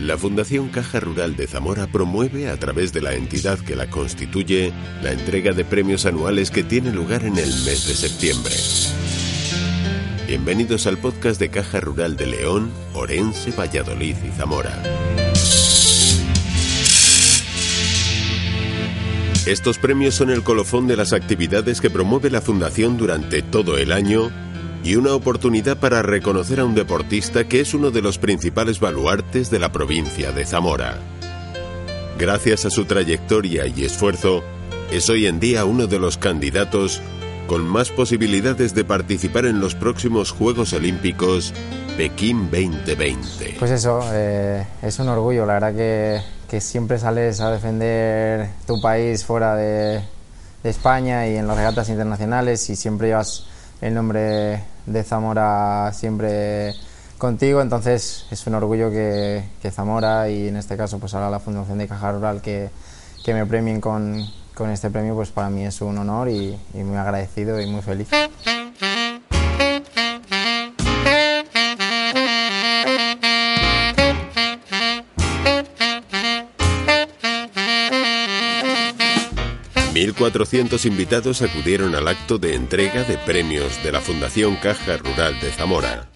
La Fundación Caja Rural de Zamora promueve, a través de la entidad que la constituye, la entrega de premios anuales que tiene lugar en el mes de septiembre. Bienvenidos al podcast de Caja Rural de León, Orense, Valladolid y Zamora. Estos premios son el colofón de las actividades que promueve la Fundación durante todo el año y una oportunidad para reconocer a un deportista que es uno de los principales baluartes de la provincia de Zamora. Gracias a su trayectoria y esfuerzo, es hoy en día uno de los candidatos con más posibilidades de participar en los próximos Juegos Olímpicos Pekín 2020. Pues eso, eh, es un orgullo, la verdad que, que, siempre sales a defender tu país fuera de, de España y en las regatas internacionales y siempre llevas el nombre de Zamora siempre contigo, entonces es un orgullo que, Zamora y en este caso pues ahora la Fundación de Caja Rural que, me premien con, este premio pues para mí es un honor y muy agradecido y muy feliz. 1.400 invitados acudieron al acto de entrega de premios de la Fundación Caja Rural de Zamora.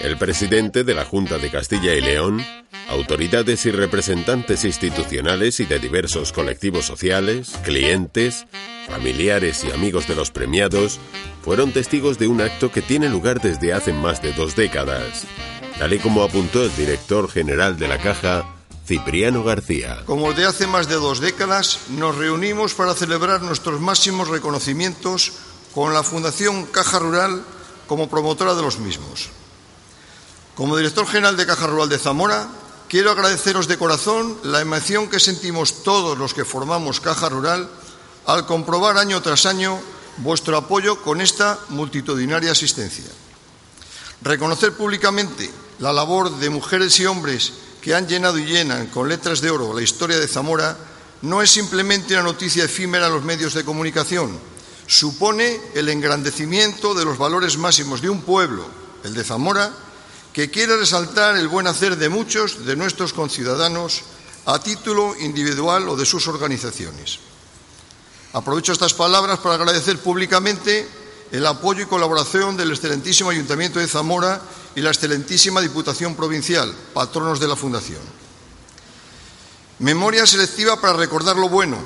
El presidente de la Junta de Castilla y León, autoridades y representantes institucionales y de diversos colectivos sociales, clientes, familiares y amigos de los premiados fueron testigos de un acto que tiene lugar desde hace más de dos décadas. Tal y como apuntó el director general de la Caja, Cipriano García. Como de hace más de dos décadas, nos reunimos para celebrar nuestros máximos reconocimientos con la Fundación Caja Rural como promotora de los mismos. Como director general de Caja Rural de Zamora, quiero agradeceros de corazón la emoción que sentimos todos los que formamos Caja Rural al comprobar año tras año vuestro apoyo con esta multitudinaria asistencia. Reconocer públicamente la labor de mujeres y hombres que han llenado y llenan con letras de oro la historia de Zamora no es simplemente una noticia efímera en los medios de comunicación, supone el engrandecimiento de los valores máximos de un pueblo, el de Zamora, que quiere resaltar el buen hacer de muchos de nuestros conciudadanos a título individual o de sus organizaciones. Aprovecho estas palabras para agradecer públicamente el apoyo y colaboración del excelentísimo Ayuntamiento de Zamora y la excelentísima Diputación Provincial, patronos de la Fundación. Memoria selectiva para recordar lo bueno,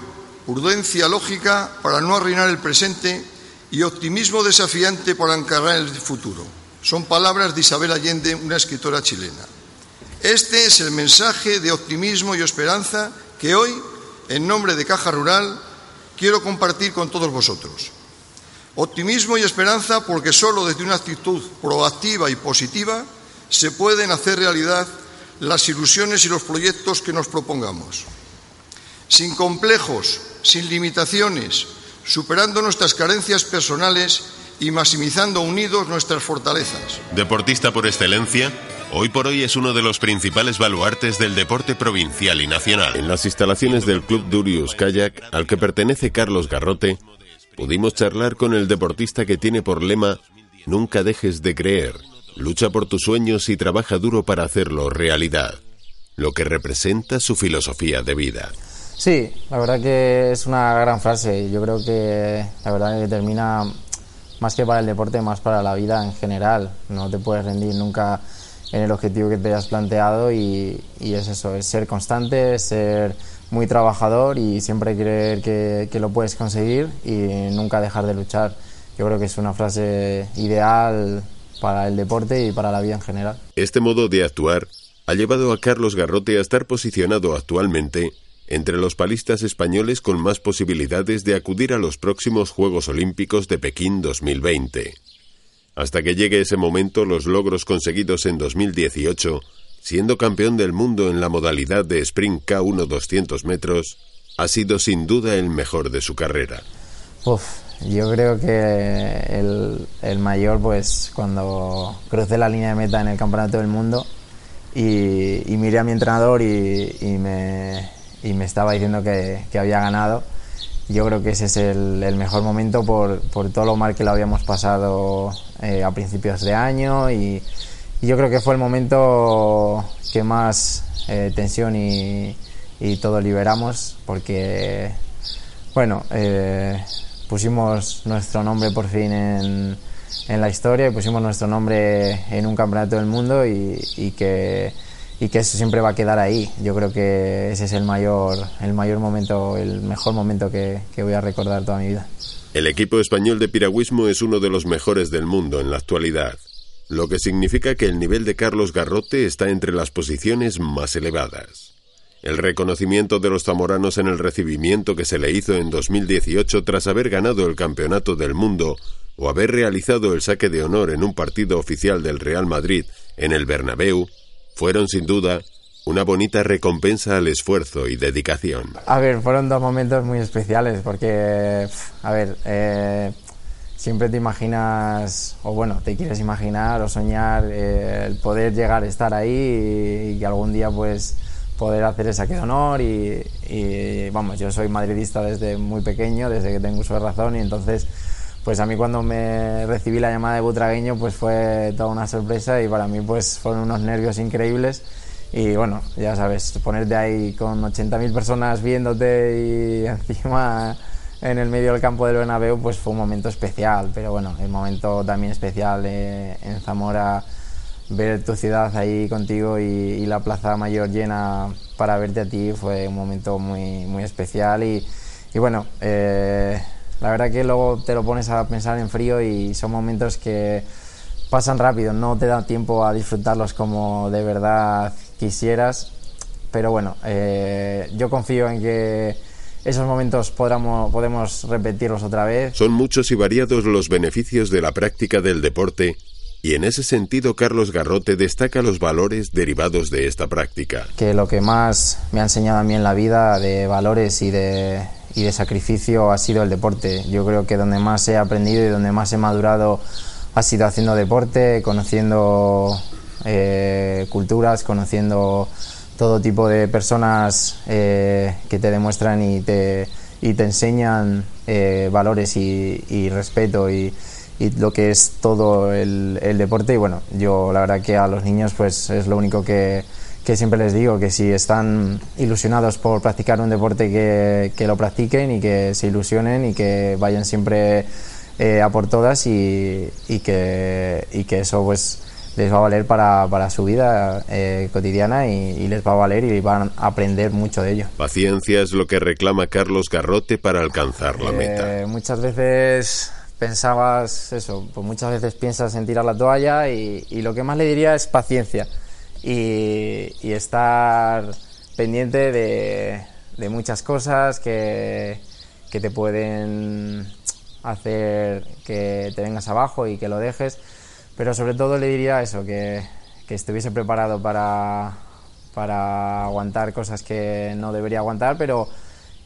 prudencia lógica para no arruinar el presente y optimismo desafiante para encargar el futuro. Son palabras de Isabel Allende, una escritora chilena. Este es el mensaje de optimismo y esperanza que hoy, en nombre de Caja Rural, quiero compartir con todos vosotros. Optimismo y esperanza porque solo desde una actitud proactiva y positiva se pueden hacer realidad las ilusiones y los proyectos que nos propongamos. Sin complejos, sin limitaciones, superando nuestras carencias personales y maximizando unidos nuestras fortalezas. Deportista por excelencia, hoy por hoy es uno de los principales baluartes del deporte provincial y nacional. En las instalaciones del Club Durius Kayak, al que pertenece Carlos Garrote, pudimos charlar con el deportista que tiene por lema Nunca dejes de creer, lucha por tus sueños y trabaja duro para hacerlo realidad, lo que representa su filosofía de vida. Sí, la verdad que es una gran frase. Yo creo que la verdad que termina más que para el deporte, más para la vida en general. No te puedes rendir nunca en el objetivo que te hayas planteado y, es eso, es ser constante, ser muy trabajador y siempre creer que, lo puedes conseguir y nunca dejar de luchar. Yo creo que es una frase ideal para el deporte y para la vida en general. Este modo de actuar ha llevado a Carlos Garrote a estar posicionado actualmente entre los palistas españoles con más posibilidades de acudir a los próximos Juegos Olímpicos de Pekín 2020. Hasta que llegue ese momento, los logros conseguidos en 2018 siendo campeón del mundo en la modalidad de sprint K1 200 metros, ha sido sin duda el mejor de su carrera. Uf, yo creo que el, el, mayor, pues cuando crucé la línea de meta en el Campeonato del Mundo y, miré a mi entrenador y, y, me, y me, estaba diciendo que, que, había ganado, yo creo que ese es el, el mejor momento por, por, todo lo mal que lo habíamos pasado eh, a principios de año y, yo creo que fue el momento que más eh, tensión y, todo liberamos porque, bueno, eh, pusimos nuestro nombre por fin en, la historia y pusimos nuestro nombre en un campeonato del mundo y, que eso siempre va a quedar ahí. Yo creo que ese es el mayor, el mayor momento, el mejor momento que voy a recordar toda mi vida. El equipo español de piragüismo es uno de los mejores del mundo en la actualidad, lo que significa que el nivel de Carlos Garrote está entre las posiciones más elevadas. El reconocimiento de los zamoranos en el recibimiento que se le hizo en 2018 tras haber ganado el Campeonato del Mundo o haber realizado el saque de honor en un partido oficial del Real Madrid en el Bernabéu fueron sin duda una bonita recompensa al esfuerzo y dedicación. A ver, fueron dos momentos muy especiales porque, a ver, eh, siempre te imaginas, o bueno, te quieres imaginar o soñar eh, el poder llegar a estar ahí y, que algún día pues poder hacer ese de honor y, y, vamos, yo soy madridista desde muy pequeño, desde que tengo uso de razón y entonces pues a mí cuando me recibí la llamada de Butragueño pues fue toda una sorpresa y para mí pues fueron unos nervios increíbles. Y bueno, ya sabes, ponerte ahí con 80.000 personas viéndote y encima en el medio del campo del Bernabéu pues fue un momento especial, pero bueno, el momento también especial en Zamora ver tu ciudad ahí contigo y, la plaza mayor llena para verte a ti fue un momento muy, muy especial y, y bueno, eh, la verdad que luego te lo pones a pensar en frío y son momentos que pasan rápido, no te da tiempo a disfrutarlos como de verdad quisieras, pero bueno, eh, yo confío en que esos momentos podamos, podemos repetirlos otra vez. Son muchos y variados los beneficios de la práctica del deporte y en ese sentido Carlos Garrote destaca los valores derivados de esta práctica. Que lo que más me ha enseñado a mí en la vida de valores y de, y de sacrificio ha sido el deporte. Yo creo que donde más he aprendido y donde más he madurado ha sido haciendo deporte, conociendo eh, culturas, conociendo todo tipo de personas eh, que te demuestran y te, y te enseñan eh, valores y, respeto y, y, lo que es todo el, el, deporte. Y bueno, yo la verdad que a los niños pues es lo único que, que siempre les digo, que si están ilusionados por practicar un deporte que, que lo practiquen y que se ilusionen y que vayan siempre eh, a por todas y, y, que, y que eso pues les va a valer para, para su vida eh, cotidiana y, y, les va a valer y van a aprender mucho de ello. Paciencia es lo que reclama Carlos Garrote para alcanzar la meta. Eh, muchas veces pensabas eso, pues muchas veces piensas en tirar la toalla y, y lo que más le diría es paciencia y, y estar pendiente de, de muchas cosas que, que te pueden hacer que te vengas abajo y que lo dejes pero sobre todo le diría eso, que, estuviese preparado para, para aguantar cosas que no debería aguantar, pero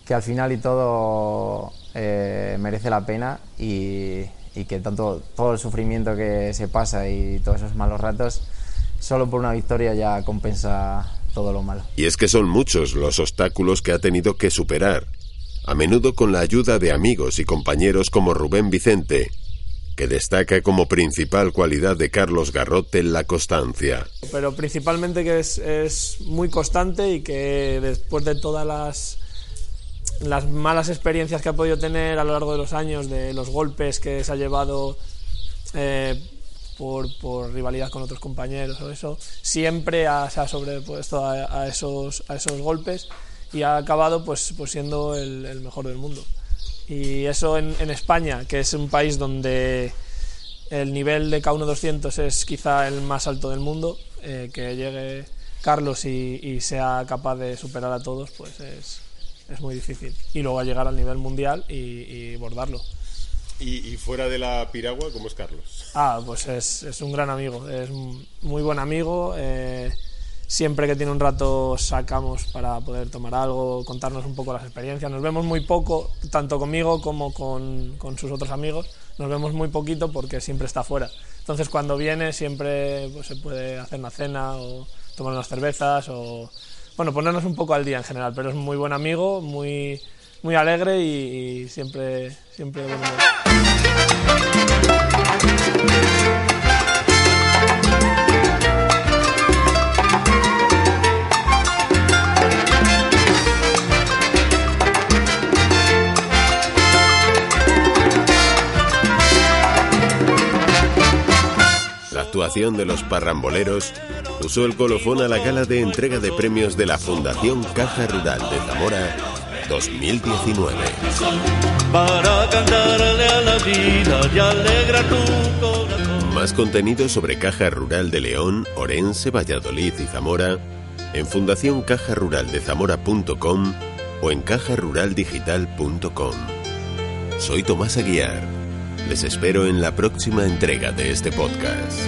que al final y todo eh, merece la pena y, y, que tanto todo el sufrimiento que se pasa y todos esos malos ratos, solo por una victoria ya compensa todo lo malo. Y es que son muchos los obstáculos que ha tenido que superar, a menudo con la ayuda de amigos y compañeros como Rubén Vicente, que destaca como principal cualidad de Carlos Garrote la constancia. Pero principalmente que es, muy constante y que después de todas las, las malas experiencias que ha podido tener a lo largo de los años, de los golpes que se ha llevado eh, por, por, rivalidad con otros compañeros o eso, siempre ha, se ha sobrepuesto a, esos, a esos golpes y ha acabado pues, pues siendo el mejor del mundo. Y eso en, en, España, que es un país donde el nivel de K1 200 es quizá el más alto del mundo, eh, que llegue Carlos y, y, sea capaz de superar a todos, pues es, es muy difícil. Y luego a llegar al nivel mundial y, y bordarlo. ¿Y, ¿Y, fuera de la piragua, cómo es Carlos? Ah, pues es, es un gran amigo, es muy buen amigo. Eh, siempre que tiene un rato sacamos para poder tomar algo, contarnos un poco las experiencias. Nos vemos muy poco, tanto conmigo como con, con sus otros amigos. Nos vemos muy poquito porque siempre está fuera. Entonces cuando viene siempre pues, se puede hacer una cena o tomar unas cervezas o bueno, ponernos un poco al día en general, pero es muy buen amigo, muy, muy alegre y, y siempre, siempre de los parramboleros puso el colofón a la gala de entrega de premios de la Fundación Caja Rural de Zamora 2019. Para cantarle a la vida y alegra tu corazón. Más contenido sobre Caja Rural de León, Orense, Valladolid y Zamora en fundacioncajaruraldezamora.com o en cajaruraldigital.com. Soy Tomás Aguiar. Les espero en la próxima entrega de este podcast.